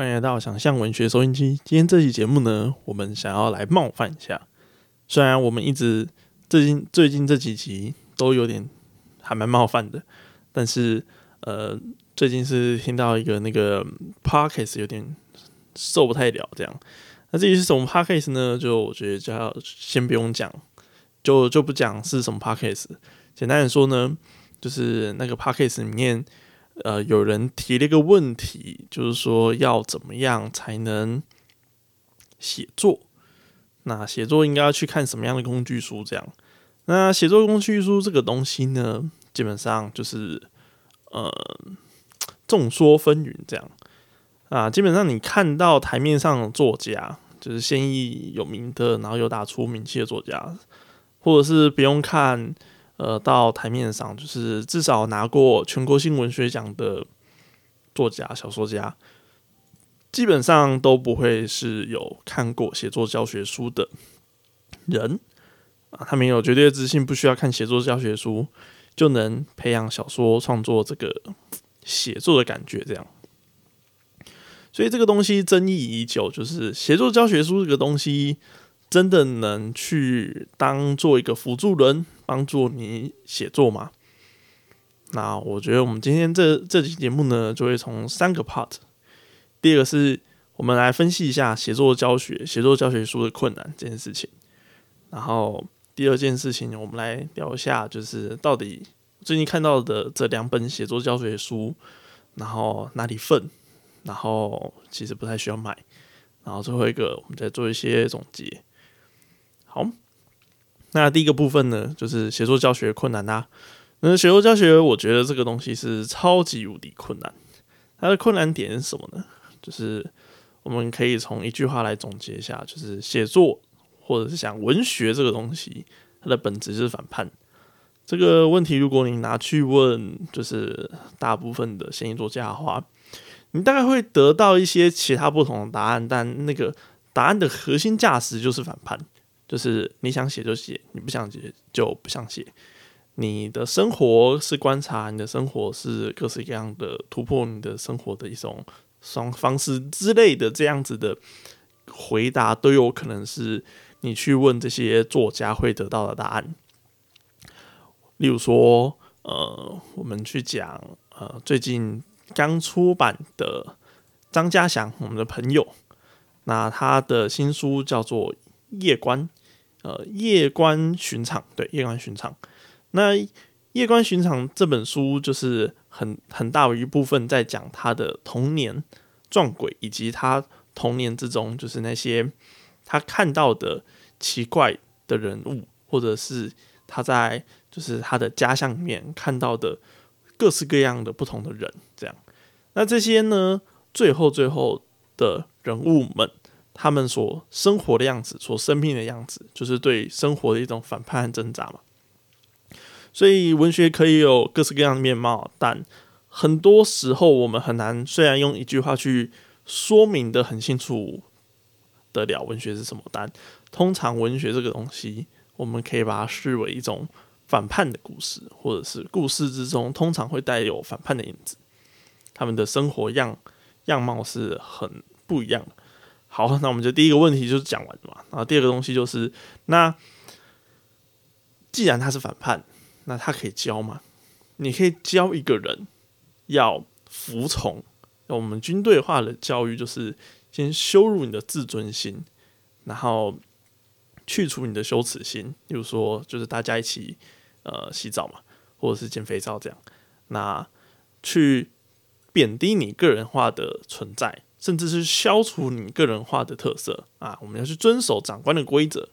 欢迎来到想象文学收音机。今天这期节目呢，我们想要来冒犯一下。虽然我们一直最近最近这几集都有点还蛮冒犯的，但是呃，最近是听到一个那个 podcast 有点受不太了这样。那至于是什么 podcast 呢？就我觉得就要先不用讲，就就不讲是什么 podcast。简单的说呢，就是那个 podcast 里面。呃，有人提了一个问题，就是说要怎么样才能写作？那写作应该要去看什么样的工具书？这样，那写作工具书这个东西呢，基本上就是呃众说纷纭这样啊。基本上你看到台面上的作家，就是现役有名的，然后有打出名气的作家，或者是不用看。呃，到台面上就是至少拿过全国性文学奖的作家、小说家，基本上都不会是有看过写作教学书的人啊。他们有绝对自信，不需要看写作教学书就能培养小说创作这个写作的感觉，这样。所以这个东西争议已久，就是写作教学书这个东西。真的能去当做一个辅助人帮助你写作吗？那我觉得我们今天这这期节目呢，就会从三个 part。第二个是我们来分析一下写作教学、写作教学书的困难这件事情。然后第二件事情，我们来聊一下，就是到底最近看到的这两本写作教学书，然后哪里份，然后其实不太需要买。然后最后一个，我们再做一些总结。好，那第一个部分呢，就是写作教学困难啦。那写作教学，我觉得这个东西是超级无敌困难。它的困难点是什么呢？就是我们可以从一句话来总结一下，就是写作或者是讲文学这个东西，它的本质就是反叛。这个问题，如果你拿去问，就是大部分的现役作家的话，你大概会得到一些其他不同的答案，但那个答案的核心价值就是反叛。就是你想写就写，你不想写就不想写。你的生活是观察，你的生活是各式各样的突破，你的生活的一种双方式之类的这样子的回答，都有可能是你去问这些作家会得到的答案。例如说，呃，我们去讲，呃，最近刚出版的张家祥，我们的朋友，那他的新书叫做《夜观》。呃，夜观寻常，对，夜观寻常。那夜观寻常这本书，就是很很大一部分在讲他的童年撞鬼，以及他童年之中，就是那些他看到的奇怪的人物，或者是他在就是他的家乡里面看到的各式各样的不同的人，这样。那这些呢，最后最后的人物们。他们所生活的样子，所生命的样子，就是对生活的一种反叛和挣扎嘛。所以文学可以有各式各样的面貌，但很多时候我们很难，虽然用一句话去说明的很清楚得了文学是什么，但通常文学这个东西，我们可以把它视为一种反叛的故事，或者是故事之中通常会带有反叛的影子。他们的生活样样貌是很不一样的。好，那我们就第一个问题就是讲完了嘛。然后第二个东西就是，那既然他是反叛，那他可以教吗？你可以教一个人要服从。我们军队化的教育就是先羞辱你的自尊心，然后去除你的羞耻心。比如说，就是大家一起呃洗澡嘛，或者是捡肥皂这样，那去贬低你个人化的存在。甚至是消除你个人化的特色啊！我们要去遵守长官的规则，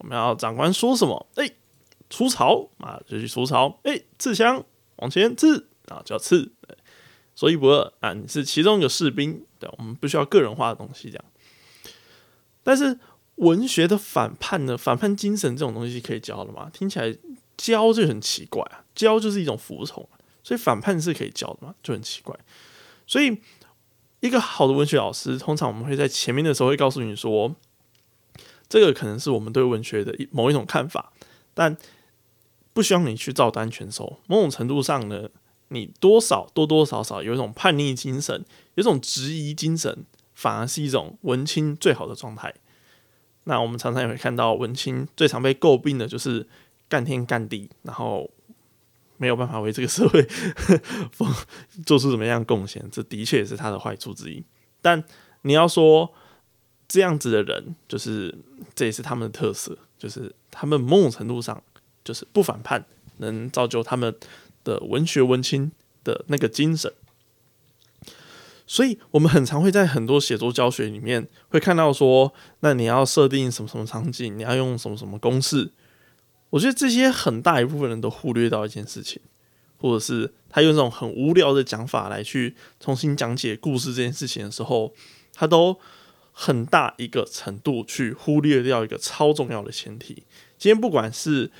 我们要长官说什么，哎，出巢啊就去出巢，哎，刺枪往前刺啊就要刺，所以不二啊，你是其中一个士兵，对，我们不需要个人化的东西这样。但是文学的反叛呢，反叛精神这种东西可以教的吗？听起来教就很奇怪啊，教就是一种服从，所以反叛是可以教的吗？就很奇怪，所以。一个好的文学老师，通常我们会在前面的时候会告诉你说，这个可能是我们对文学的某一种看法，但不需要你去照单全收。某种程度上呢，你多少多多少少有一种叛逆精神，有一种质疑精神，反而是一种文青最好的状态。那我们常常也会看到文青最常被诟病的就是干天干地，然后没有办法为这个社会 做出怎么样的贡献，这的确也是他的坏处之一。但你要说这样子的人，就是这也是他们的特色，就是他们某种程度上就是不反叛，能造就他们的文学文青的那个精神。所以，我们很常会在很多写作教学里面会看到说，那你要设定什么什么场景，你要用什么什么公式。我觉得这些很大一部分人都忽略到一件事情，或者是他用这种很无聊的讲法来去重新讲解故事这件事情的时候，他都很大一个程度去忽略掉一个超重要的前提。今天不管是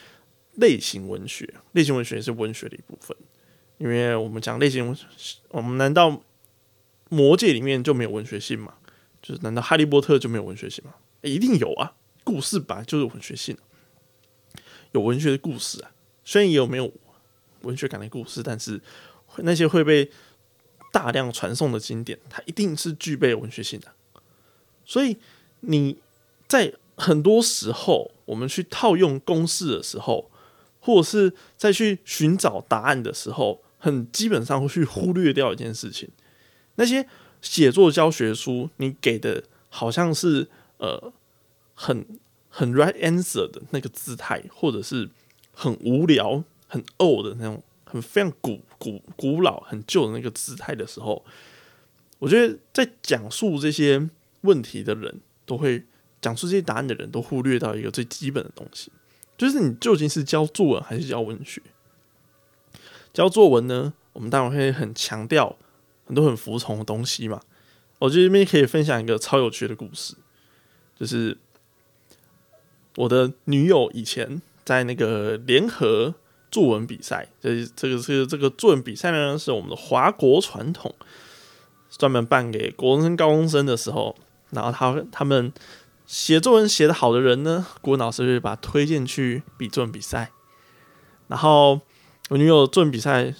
类型文学，类型文学也是文学的一部分，因为我们讲类型文，我们难道？魔界里面就没有文学性吗？就是难道哈利波特就没有文学性吗？一定有啊！故事本来就是文学性，有文学的故事啊。虽然也有没有文学感的故事，但是那些会被大量传颂的经典，它一定是具备文学性的。所以你在很多时候，我们去套用公式的时候，或者是在去寻找答案的时候，很基本上会去忽略掉一件事情。那些写作教学书，你给的好像是呃很很 right answer 的那个姿态，或者是很无聊、很 old 的那种，很非常古古古老、很旧的那个姿态的时候，我觉得在讲述这些问题的人都会讲述这些答案的人都忽略到一个最基本的东西，就是你究竟是教作文还是教文学？教作文呢，我们当然会很强调。很多很服从的东西嘛，我觉得这边可以分享一个超有趣的故事，就是我的女友以前在那个联合作文比赛，这这个是这个作文比赛呢，是我们的华国传统，专门办给国中生、高中生的时候，然后他他们写作文写的好的人呢，国文老师会把推荐去比作文比赛，然后我女友作文比赛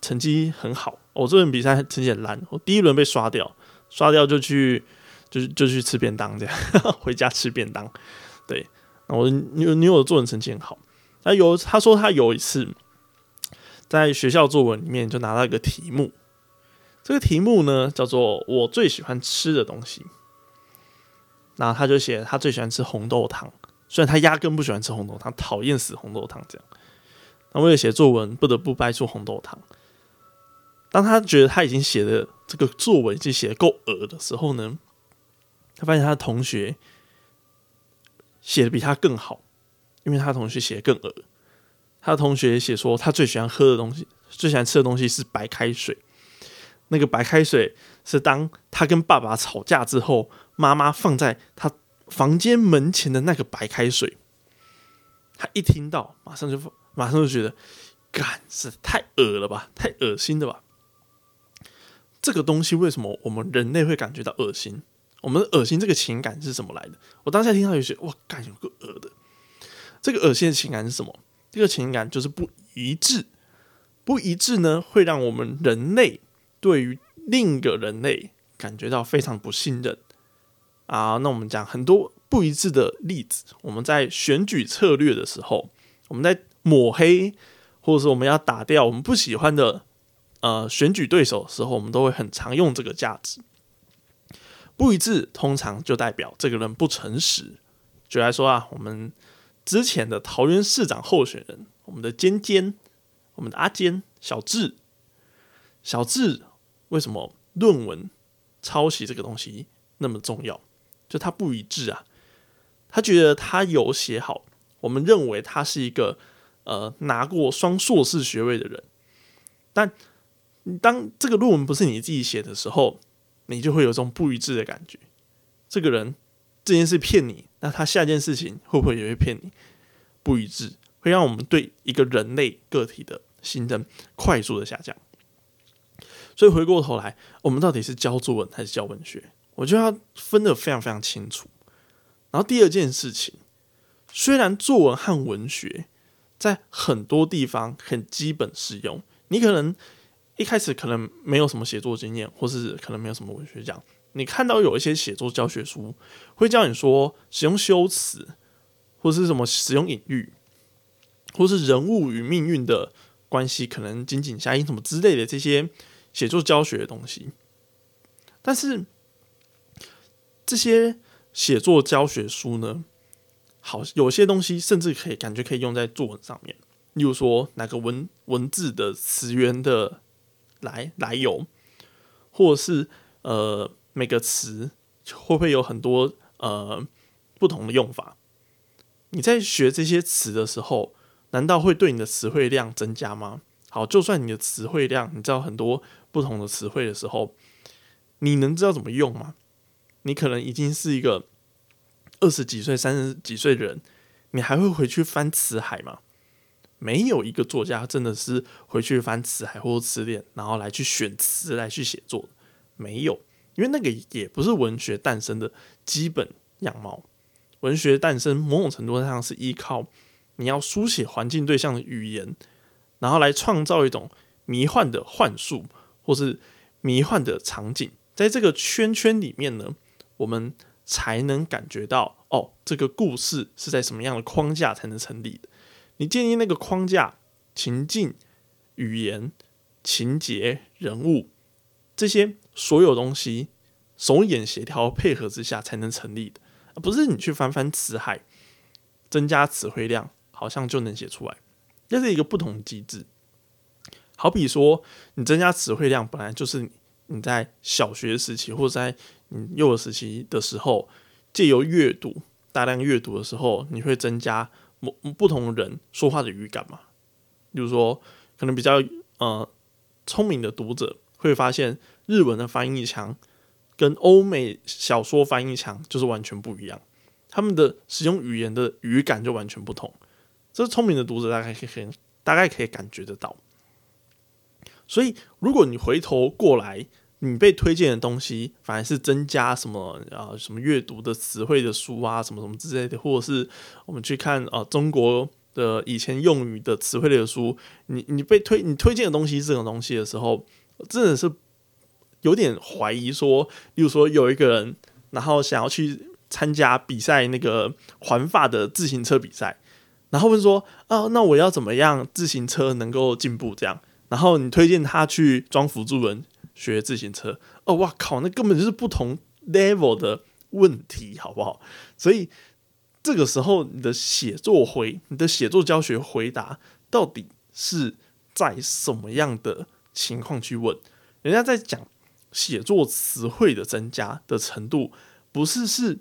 成绩很好。我作文比赛成绩很烂，我第一轮被刷掉，刷掉就去，就就去吃便当，这样 回家吃便当。对，我女女友的作文成绩很好，那有他说他有一次在学校作文里面就拿到一个题目，这个题目呢叫做我最喜欢吃的东西，然后他就写他最喜欢吃红豆汤，虽然他压根不喜欢吃红豆汤，讨厌死红豆汤这样。那为了写作文，不得不掰出红豆汤。当他觉得他已经写的这个作文已经写的够恶的时候呢，他发现他的同学写的比他更好，因为他同学写的更恶。他的同学写说他最喜欢喝的东西、最喜欢吃的东西是白开水。那个白开水是当他跟爸爸吵架之后，妈妈放在他房间门前的那个白开水。他一听到，马上就马上就觉得，干是太恶了吧，太恶心了吧。这个东西为什么我们人类会感觉到恶心？我们恶心这个情感是怎么来的？我当下听到有些哇，感有个恶的。这个恶心的情感是什么？这个情感就是不一致。不一致呢，会让我们人类对于另一个人类感觉到非常不信任啊。那我们讲很多不一致的例子。我们在选举策略的时候，我们在抹黑，或者是我们要打掉我们不喜欢的。呃，选举对手的时候，我们都会很常用这个价值。不一致，通常就代表这个人不诚实。举来说啊，我们之前的桃园市长候选人，我们的尖尖，我们的阿坚，小智，小智，为什么论文抄袭这个东西那么重要？就他不一致啊，他觉得他有写好，我们认为他是一个呃拿过双硕士学位的人，但。当这个论文不是你自己写的时候，你就会有种不一致的感觉。这个人这件事骗你，那他下一件事情会不会也会骗你？不一致会让我们对一个人类个体的信任快速的下降。所以回过头来，我们到底是教作文还是教文学？我就要分得非常非常清楚。然后第二件事情，虽然作文和文学在很多地方很基本适用，你可能。一开始可能没有什么写作经验，或是可能没有什么文学奖，你看到有一些写作教学书会教你说使用修辞，或是什么使用隐喻，或是人物与命运的关系可能紧紧相依什么之类的这些写作教学的东西，但是这些写作教学书呢，好有些东西甚至可以感觉可以用在作文上面，例如说哪个文文字的词源的来来由，或是呃。每个词会不会有很多呃不同的用法？你在学这些词的时候，难道会对你的词汇量增加吗？好，就算你的词汇量你知道很多不同的词汇的时候，你能知道怎么用吗？你可能已经是一个二十几岁、三十几岁的人，你还会回去翻词海吗？没有一个作家真的是回去翻词海或词典，然后来去选词来去写作，没有。因为那个也不是文学诞生的基本样貌，文学诞生某种程度上是依靠你要书写环境对象的语言，然后来创造一种迷幻的幻术，或是迷幻的场景，在这个圈圈里面呢，我们才能感觉到哦，这个故事是在什么样的框架才能成立的。你建立那个框架、情境、语言、情节、人物这些。所有东西手眼协调配合之下才能成立的，不是你去翻翻词海，增加词汇量，好像就能写出来。这是一个不同机制。好比说，你增加词汇量，本来就是你在小学时期或者在你幼儿时期的时候，借由阅读大量阅读的时候，你会增加某不同人说话的语感嘛？比如说，可能比较呃聪明的读者会发现。日文的翻译腔跟欧美小说翻译腔就是完全不一样，他们的使用语言的语感就完全不同。这聪明的读者大概可以大概可以感觉得到。所以，如果你回头过来，你被推荐的东西反而是增加什么啊什么阅读的词汇的书啊，什么什么之类的，或者是我们去看啊中国的以前用语的词汇类的书，你你被推你推荐的东西这种东西的时候，真的是。有点怀疑说，例如说有一个人，然后想要去参加比赛，那个环法的自行车比赛，然后问说啊，那我要怎么样自行车能够进步？这样，然后你推荐他去装辅助轮学自行车，哦，哇靠，那根本就是不同 level 的问题，好不好？所以这个时候，你的写作回，你的写作教学回答，到底是在什么样的情况去问？人家在讲。写作词汇的增加的程度，不是是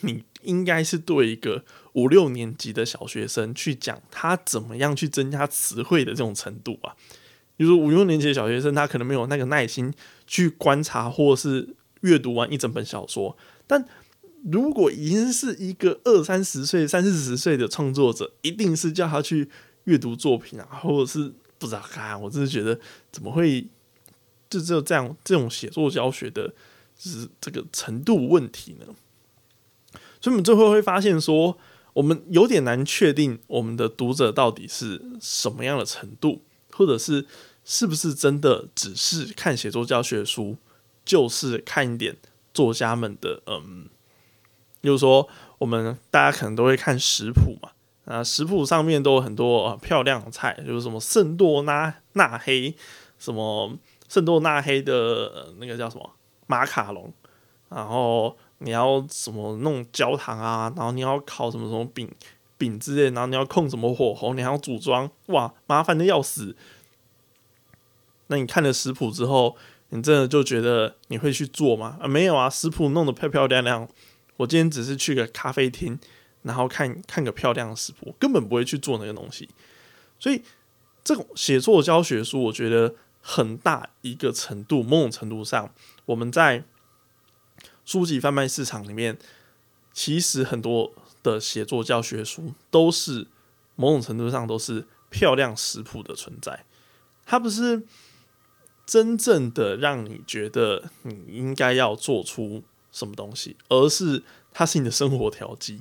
你应该是对一个五六年级的小学生去讲他怎么样去增加词汇的这种程度啊。比如说五六年级的小学生，他可能没有那个耐心去观察或是阅读完一整本小说。但如果已经是一个二三十岁、三四十岁的创作者，一定是叫他去阅读作品啊，或者是不知道看。我真是觉得怎么会？就只有这样，这种写作教学的，是这个程度问题呢。所以，我们最后会发现说，我们有点难确定我们的读者到底是什么样的程度，或者是是不是真的只是看写作教学书，就是看一点作家们的，嗯，比如说我们大家可能都会看食谱嘛，啊，食谱上面都有很多漂亮的菜，就是什么圣多纳纳黑，什么。圣多纳黑的那个叫什么马卡龙，然后你要什么弄焦糖啊，然后你要烤什么什么饼饼之类，然后你要控什么火候，你还要组装，哇，麻烦的要死。那你看了食谱之后，你真的就觉得你会去做吗？啊，没有啊，食谱弄得漂漂亮亮，我今天只是去个咖啡厅，然后看看个漂亮的食谱，根本不会去做那个东西。所以这种写作教学书，我觉得。很大一个程度，某种程度上，我们在书籍贩卖市场里面，其实很多的写作教学书都是某种程度上都是漂亮食谱的存在。它不是真正的让你觉得你应该要做出什么东西，而是它是你的生活调剂。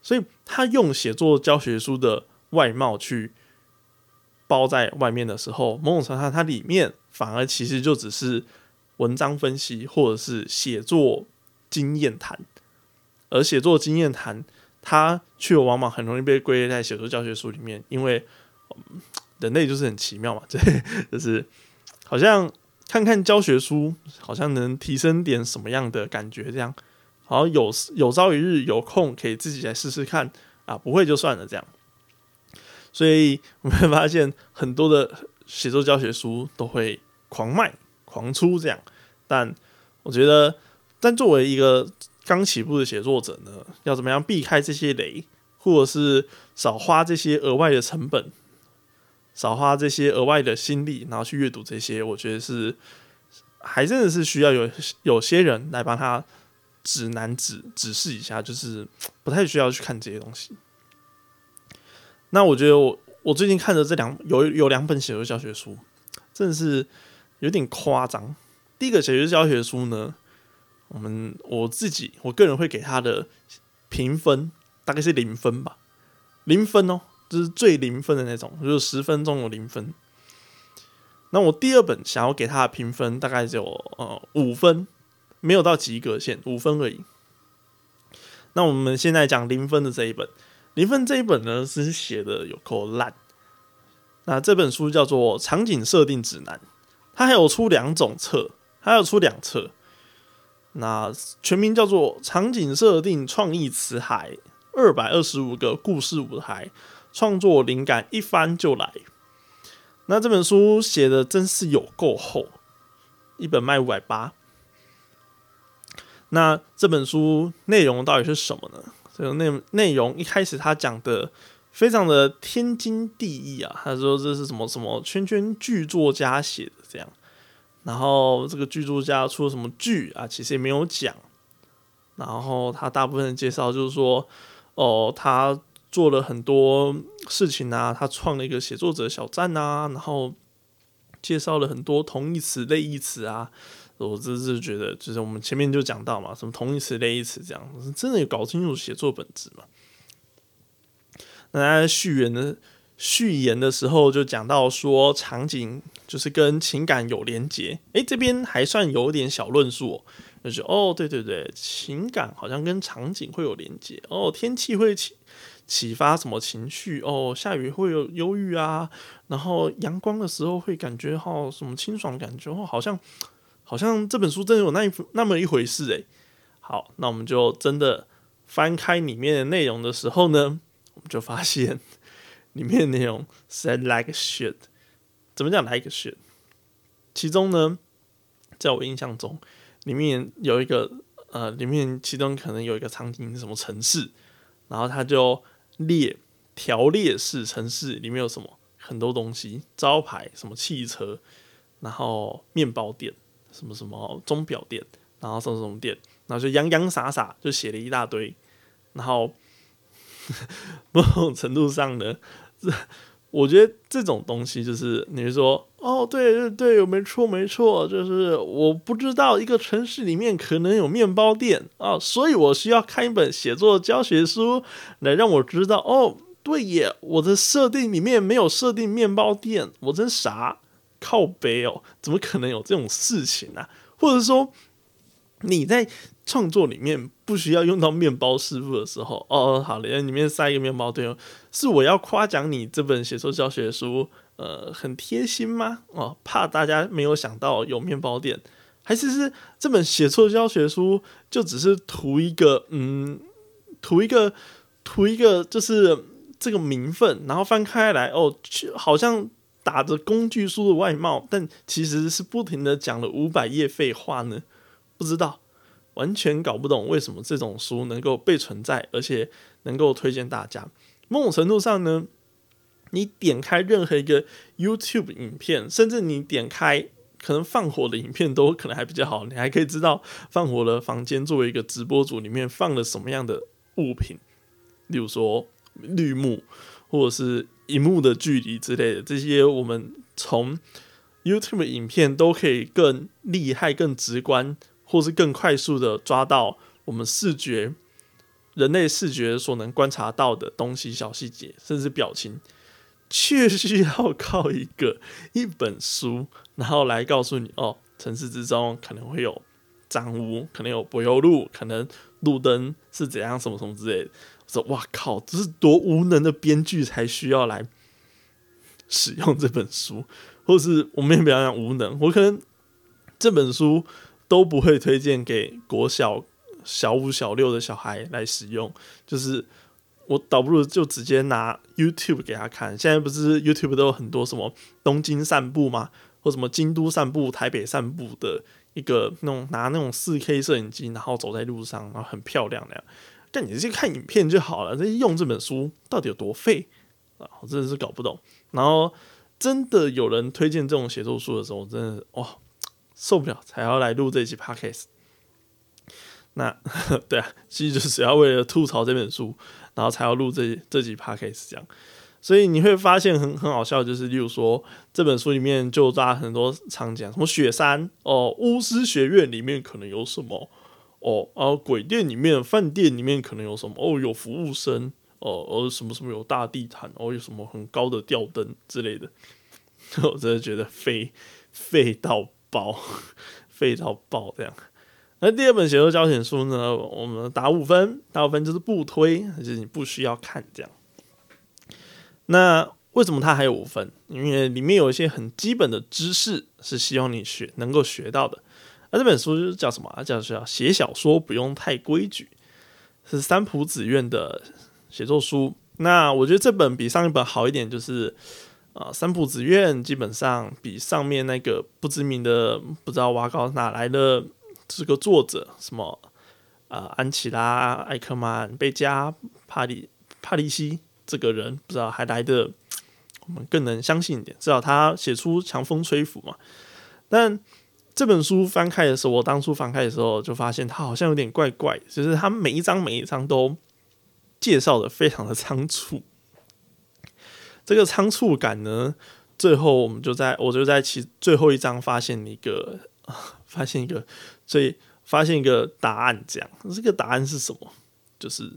所以，他用写作教学书的外貌去。包在外面的时候，某种程度上，它里面反而其实就只是文章分析或者是写作经验谈。而写作经验谈，它却往往很容易被归类在写作教学书里面，因为人类就是很奇妙嘛，对，就是好像看看教学书，好像能提升点什么样的感觉，这样，好有有朝一日有空可以自己来试试看啊，不会就算了这样。所以我们会发现很多的写作教学书都会狂卖狂出这样，但我觉得，但作为一个刚起步的写作者呢，要怎么样避开这些雷，或者是少花这些额外的成本，少花这些额外的心力，然后去阅读这些，我觉得是还真的是需要有有些人来帮他指南指指示一下，就是不太需要去看这些东西。那我觉得我我最近看的这两有有两本写作教学书，真的是有点夸张。第一个写作教学书呢。我们我自己我个人会给他的评分大概是零分吧，零分哦，就是最零分的那种，就是十分钟有零分。那我第二本想要给他的评分大概只有呃五分，没有到及格线，五分而已。那我们现在讲零分的这一本，零分这一本呢是写的有够烂。那这本书叫做《场景设定指南》，它还有出两种册，它有出两册。那全名叫做《场景设定创意词海》，二百二十五个故事舞台，创作灵感一翻就来。那这本书写的真是有够厚，一本卖五百八。那这本书内容到底是什么呢？这个内内容一开始他讲的非常的天经地义啊，他说这是什么什么圈圈剧作家写的这样。然后这个剧作家出了什么剧啊？其实也没有讲。然后他大部分的介绍就是说，哦，他做了很多事情啊，他创了一个写作者小站啊，然后介绍了很多同义词、类义词啊。我真是觉得，就是我们前面就讲到嘛，什么同义词、类义词这样，真的有搞清楚写作本质嘛？那在序言的序言的时候就讲到说，场景。就是跟情感有连结，诶，这边还算有点小论述，就是哦，对对对，情感好像跟场景会有连结，哦，天气会启启发什么情绪，哦，下雨会有忧郁啊，然后阳光的时候会感觉好什么清爽感觉，哦，好像好像这本书真的有那一那么一回事，诶。好，那我们就真的翻开里面的内容的时候呢，我们就发现里面的内容实在 like shit。怎么讲来一个选？其中呢，在我印象中，里面有一个呃，里面其中可能有一个场景，什么城市，然后他就列条列式城市里面有什么很多东西，招牌什么汽车，然后面包店，什么什么钟表店，然后什么什么店，然后就洋洋洒洒就写了一大堆，然后 某种程度上呢，这。我觉得这种东西就是你说哦，对对对，没错没错，就是我不知道一个城市里面可能有面包店啊，所以我需要看一本写作教学书来让我知道哦，对耶，我的设定里面没有设定面包店，我真傻，靠背哦，怎么可能有这种事情呢？或者说你在。创作里面不需要用到面包师傅的时候，哦，好了，里面塞一个面包，对哦，是我要夸奖你这本写作教学书，呃，很贴心吗？哦，怕大家没有想到有面包店，还是是这本写作教学书就只是图一个，嗯，图一个，图一个，就是这个名分，然后翻开来，哦，好像打着工具书的外貌，但其实是不停的讲了五百页废话呢？不知道。完全搞不懂为什么这种书能够被存在，而且能够推荐大家。某种程度上呢，你点开任何一个 YouTube 影片，甚至你点开可能放火的影片，都可能还比较好。你还可以知道放火的房间作为一个直播组里面放了什么样的物品，例如说绿幕或者是荧幕的距离之类的。这些我们从 YouTube 影片都可以更厉害、更直观。或是更快速的抓到我们视觉、人类视觉所能观察到的东西、小细节，甚至表情，却需要靠一个一本书，然后来告诉你哦，城市之中可能会有脏污，可能有柏油路，可能路灯是怎样，什么什么之类的。我说哇靠，这是多无能的编剧才需要来使用这本书，或是我们也不要讲无能，我可能这本书都不会推荐给国小小五、小六的小孩来使用，就是我倒不如就直接拿 YouTube 给他看。现在不是 YouTube 都有很多什么东京散步吗？或什么京都散步、台北散步的一个那种拿那种四 K 摄影机，然后走在路上，然后很漂亮那样。但你直接看影片就好了，这用这本书到底有多费啊？我真的是搞不懂。然后真的有人推荐这种写作书的时候，真的哦受不了，才要来录这期 podcast。那 对啊，其实就是要为了吐槽这本书，然后才要录这这集 podcast 这样。所以你会发现很很好笑，就是例如说这本书里面就抓很多场景，什么雪山哦，巫师学院里面可能有什么哦，然后鬼店里面、饭店里面可能有什么哦，有服务生哦，哦什么什么有大地毯哦，有什么很高的吊灯之类的，我真的觉得废废到爆，废到爆这样。那第二本写作教选书呢，我们打五分，打五分就是不推，就是你不需要看这样。那为什么它还有五分？因为里面有一些很基本的知识是希望你学能够学到的。那这本书就是叫什么？叫叫写小说不用太规矩，是三浦子苑的写作书。那我觉得这本比上一本好一点，就是啊，三浦子苑基本上比上面那个不知名的不知道挖高哪来的这个作者什么啊，安琪拉、艾克曼、贝加、帕里帕利西。这个人不知道还来的，我们更能相信一点，至少他写出强风吹拂嘛。但这本书翻开的时候，我当初翻开的时候就发现他好像有点怪怪，就是他每一章每一章都介绍的非常的仓促。这个仓促感呢，最后我们就在我就在其最后一章发现一个 发现一个最发现一个答案，这样这个答案是什么？就是。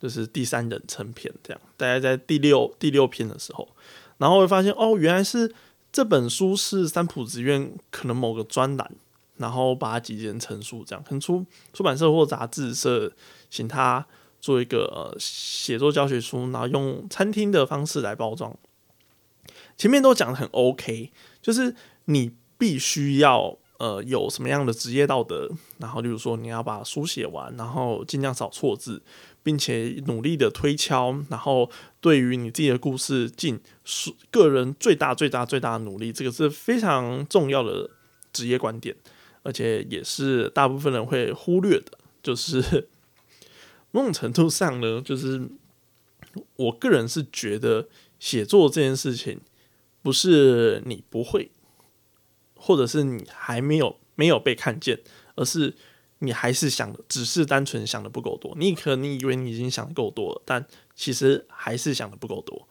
就是第三人称篇这样，大概在第六第六篇的时候，然后会发现哦，原来是这本书是三浦子苑可能某个专栏，然后把它集结成书这样，可能出出版社或杂志社请他做一个呃写作教学书，然后用餐厅的方式来包装。前面都讲的很 OK，就是你必须要呃有什么样的职业道德，然后例如说你要把书写完，然后尽量少错字。并且努力的推敲，然后对于你自己的故事尽个人最大最大最大的努力，这个是非常重要的职业观点，而且也是大部分人会忽略的。就是某种程度上呢，就是我个人是觉得写作这件事情不是你不会，或者是你还没有没有被看见，而是。你还是想的，只是单纯想的不够多。你可能以为你已经想的够多了，但其实还是想的不够多。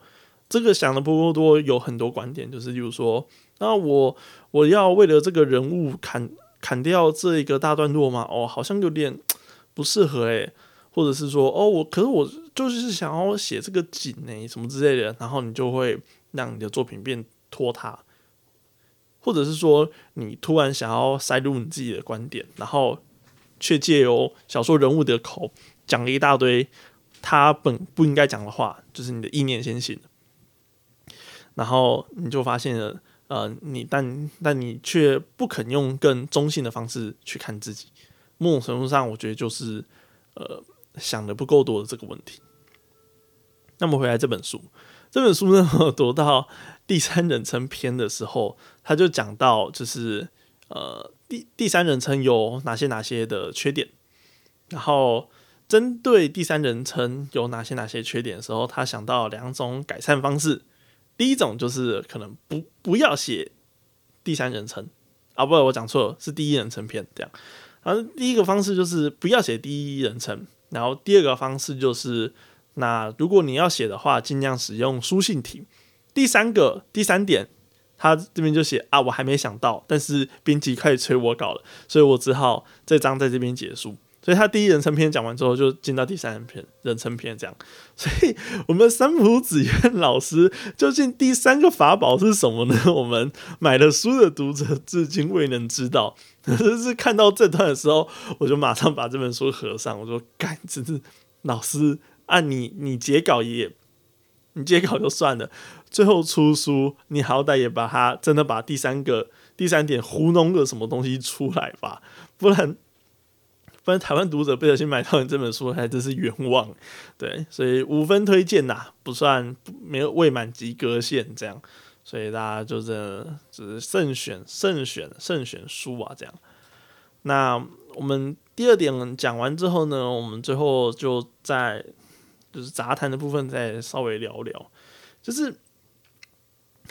这个想的不够多有很多观点，就是例如说，那我我要为了这个人物砍砍掉这一个大段落吗？哦，好像有点不适合诶。或者是说，哦，我可是我就是想要写这个景呢，什么之类的，然后你就会让你的作品变拖沓，或者是说你突然想要塞入你自己的观点，然后。却借由小说人物的口讲了一大堆他本不应该讲的话，就是你的意念先行，然后你就发现了，呃，你但但你却不肯用更中性的方式去看自己，某种程度上，我觉得就是呃想的不够多的这个问题。那么回来这本书，这本书呢，我读到第三人称篇的时候，他就讲到就是呃。第第三人称有哪些哪些的缺点？然后针对第三人称有哪些哪些缺点的时候，他想到两种改善方式。第一种就是可能不不要写第三人称啊，不，我讲错了，是第一人称篇这样。然后第一个方式就是不要写第一人称，然后第二个方式就是那如果你要写的话，尽量使用书信体。第三个第三点。他这边就写啊，我还没想到，但是编辑开始催我稿了，所以我只好这章在这边结束。所以他第一人称篇讲完之后，就进到第三人篇人称篇这样。所以我们三浦子苑老师究竟第三个法宝是什么呢？我们买了书的读者至今未能知道。可是看到这段的时候，我就马上把这本书合上。我说：“干，真是老师按你你截稿也，你截稿就算了，最后出书，你好歹也把它真的把第三个第三点糊弄个什么东西出来吧，不然。”不然台湾读者不小心买到你这本书，还真是冤枉。对，所以五分推荐呐，不算没有未满及格线这样，所以大家就是只是慎选、慎选、慎选书啊这样。那我们第二点讲完之后呢，我们最后就在就是杂谈的部分再稍微聊聊，就是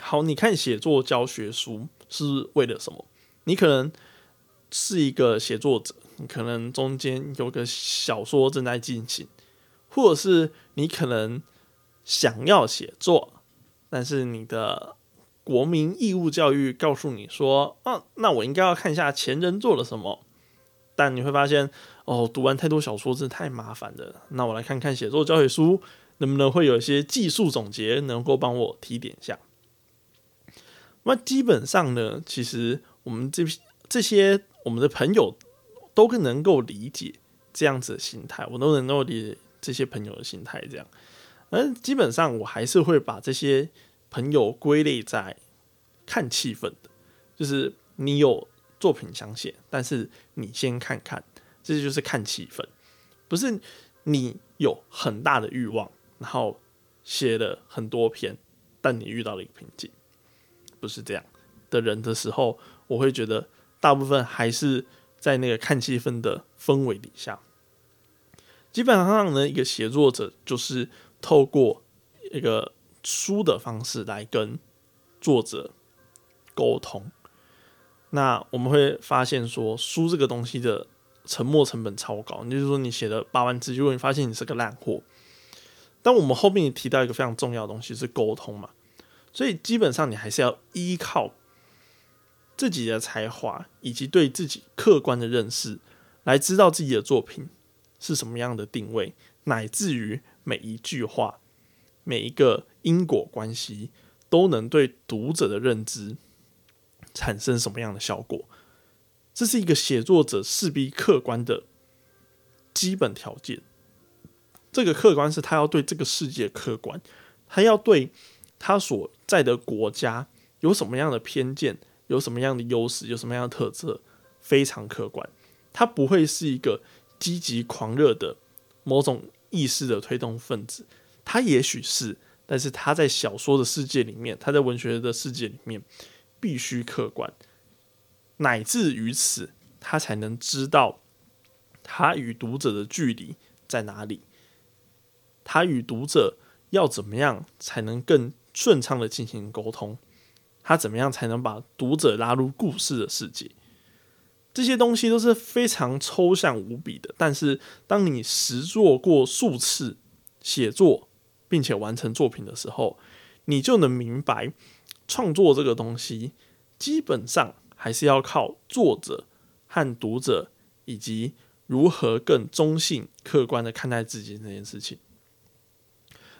好，你看写作教学书是为了什么？你可能是一个写作者。可能中间有个小说正在进行，或者是你可能想要写作，但是你的国民义务教育告诉你说，啊，那我应该要看一下前人做了什么。但你会发现，哦，读完太多小说真的太麻烦了。那我来看看写作教学书能不能会有一些技术总结，能够帮我提点一下。那基本上呢，其实我们这批这些我们的朋友。都能够理解这样子的心态，我都能够理解这些朋友的心态。这样，而基本上我还是会把这些朋友归类在看气氛的，就是你有作品想写，但是你先看看，这就是看气氛，不是你有很大的欲望，然后写了很多篇，但你遇到了一个瓶颈，不是这样的人的时候，我会觉得大部分还是。在那个看气氛的氛围底下，基本上呢，一个写作者就是透过一个书的方式来跟作者沟通。那我们会发现说，书这个东西的沉默成本超高。就是说，你写了八万字，如果你发现你是个烂货，但我们后面也提到一个非常重要的东西是沟通嘛，所以基本上你还是要依靠。自己的才华以及对自己客观的认识，来知道自己的作品是什么样的定位，乃至于每一句话、每一个因果关系，都能对读者的认知产生什么样的效果。这是一个写作者势必客观的基本条件。这个客观是他要对这个世界客观，他要对他所在的国家有什么样的偏见。有什么样的优势，有什么样的特色，非常客观。他不会是一个积极狂热的某种意识的推动分子，他也许是，但是他在小说的世界里面，他在文学的世界里面必须客观，乃至于此，他才能知道他与读者的距离在哪里，他与读者要怎么样才能更顺畅的进行沟通。他怎么样才能把读者拉入故事的世界？这些东西都是非常抽象无比的。但是，当你实做过数次写作，并且完成作品的时候，你就能明白，创作这个东西基本上还是要靠作者和读者，以及如何更中性、客观的看待自己这件事情。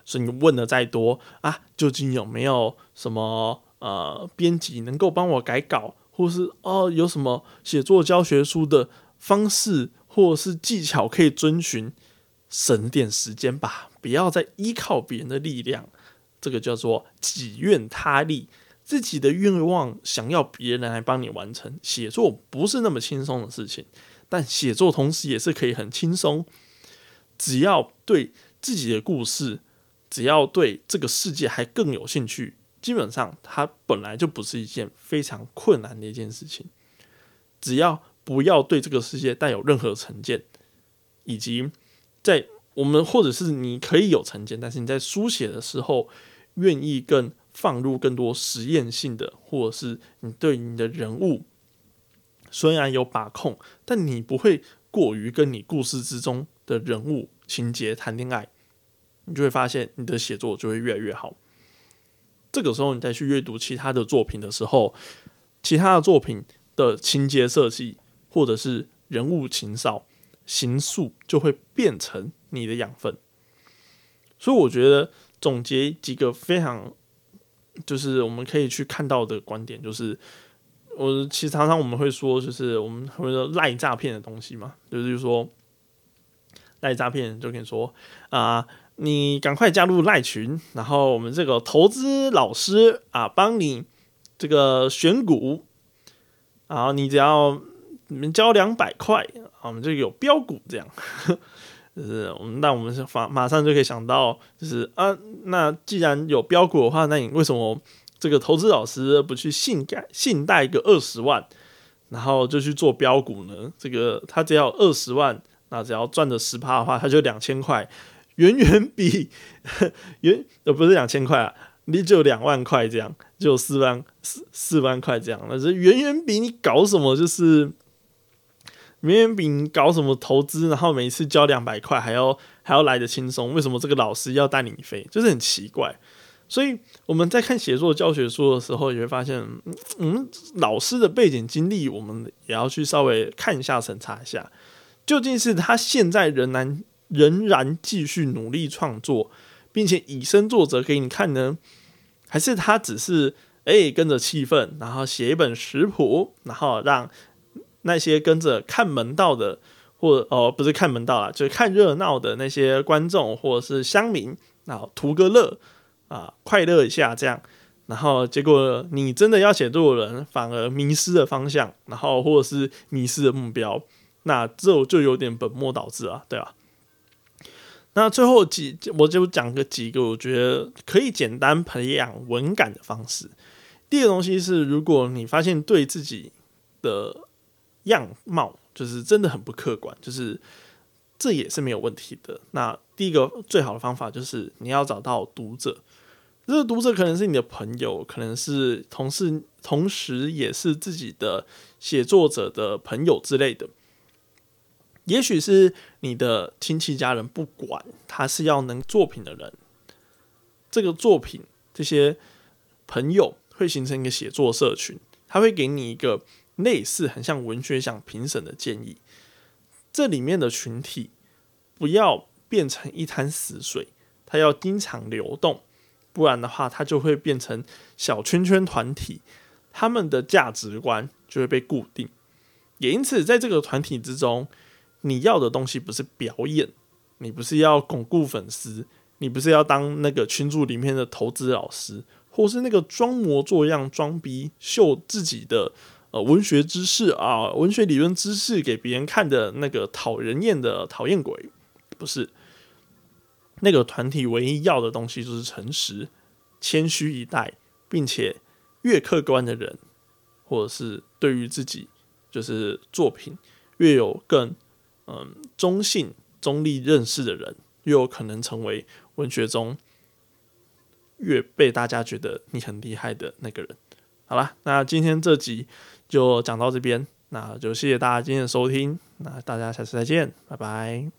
所以，你问的再多啊，究竟有没有什么？呃，编辑能够帮我改稿，或是哦，有什么写作教学书的方式或是技巧可以遵循，省点时间吧，不要再依靠别人的力量。这个叫做己愿他力，自己的愿望想要别人来帮你完成。写作不是那么轻松的事情，但写作同时也是可以很轻松，只要对自己的故事，只要对这个世界还更有兴趣。基本上，它本来就不是一件非常困难的一件事情。只要不要对这个世界带有任何成见，以及在我们或者是你可以有成见，但是你在书写的时候，愿意更放入更多实验性的，或者是你对你的人物虽然有把控，但你不会过于跟你故事之中的人物情节谈恋爱，你就会发现你的写作就会越来越好。这个时候，你再去阅读其他的作品的时候，其他的作品的情节设计，或者是人物情少，形塑就会变成你的养分。所以我觉得总结几个非常，就是我们可以去看到的观点，就是我其实常常我们会说，就是我们会说赖诈骗的东西嘛，就是说赖诈骗就跟你说啊，你赶快加入赖群，然后我们这个投资老师啊帮你这个选股，然后你只要你们交两百块，我们就有标股这样。就是我们，那我们是马马上就可以想到，就是啊，那既然有标股的话，那你为什么这个投资老师不去信贷信贷个二十万，然后就去做标股呢？这个他只要二十万，那只要赚的十趴的话，他就两千块，远远比 远呃不是两千块啊，你就两万块这样，就四万四四万块这样，那是远远比你搞什么就是。明明比你搞什么投资，然后每次交两百块还要还要来的轻松，为什么这个老师要带你飞？就是很奇怪。所以我们在看写作教学书的时候，也会发现，嗯，老师的背景经历，我们也要去稍微看一下、审查一下，究竟是他现在仍然仍然继续努力创作，并且以身作则给你看呢，还是他只是诶跟着气氛，然后写一本食谱，然后让。那些跟着看门道的，或哦不是看门道啊，就是看热闹的那些观众或者是乡民，然后图个乐啊，快乐一下这样，然后结果你真的要写作的人反而迷失了方向，然后或者是迷失了目标，那这就有点本末倒置啊，对吧？那最后几我就讲个几个我觉得可以简单培养文感的方式。第一个东西是，如果你发现对自己的样貌就是真的很不客观，就是这也是没有问题的。那第一个最好的方法就是你要找到读者，这个读者可能是你的朋友，可能是同事，同时也是自己的写作者的朋友之类的，也许是你的亲戚家人，不管他是要能作品的人，这个作品这些朋友会形成一个写作社群，他会给你一个。类似很像文学奖评审的建议，这里面的群体不要变成一滩死水，它要经常流动，不然的话，它就会变成小圈圈团体，他们的价值观就会被固定。也因此，在这个团体之中，你要的东西不是表演，你不是要巩固粉丝，你不是要当那个群组里面的投资老师，或是那个装模作样、装逼秀自己的。呃，文学知识啊，文学理论知识给别人看的那个讨人厌的讨厌鬼，不是那个团体唯一要的东西就是诚实、谦虚以待，并且越客观的人，或者是对于自己就是作品越有更嗯中性、中立认识的人，越有可能成为文学中越被大家觉得你很厉害的那个人。好啦，那今天这集。就讲到这边，那就谢谢大家今天的收听，那大家下次再见，拜拜。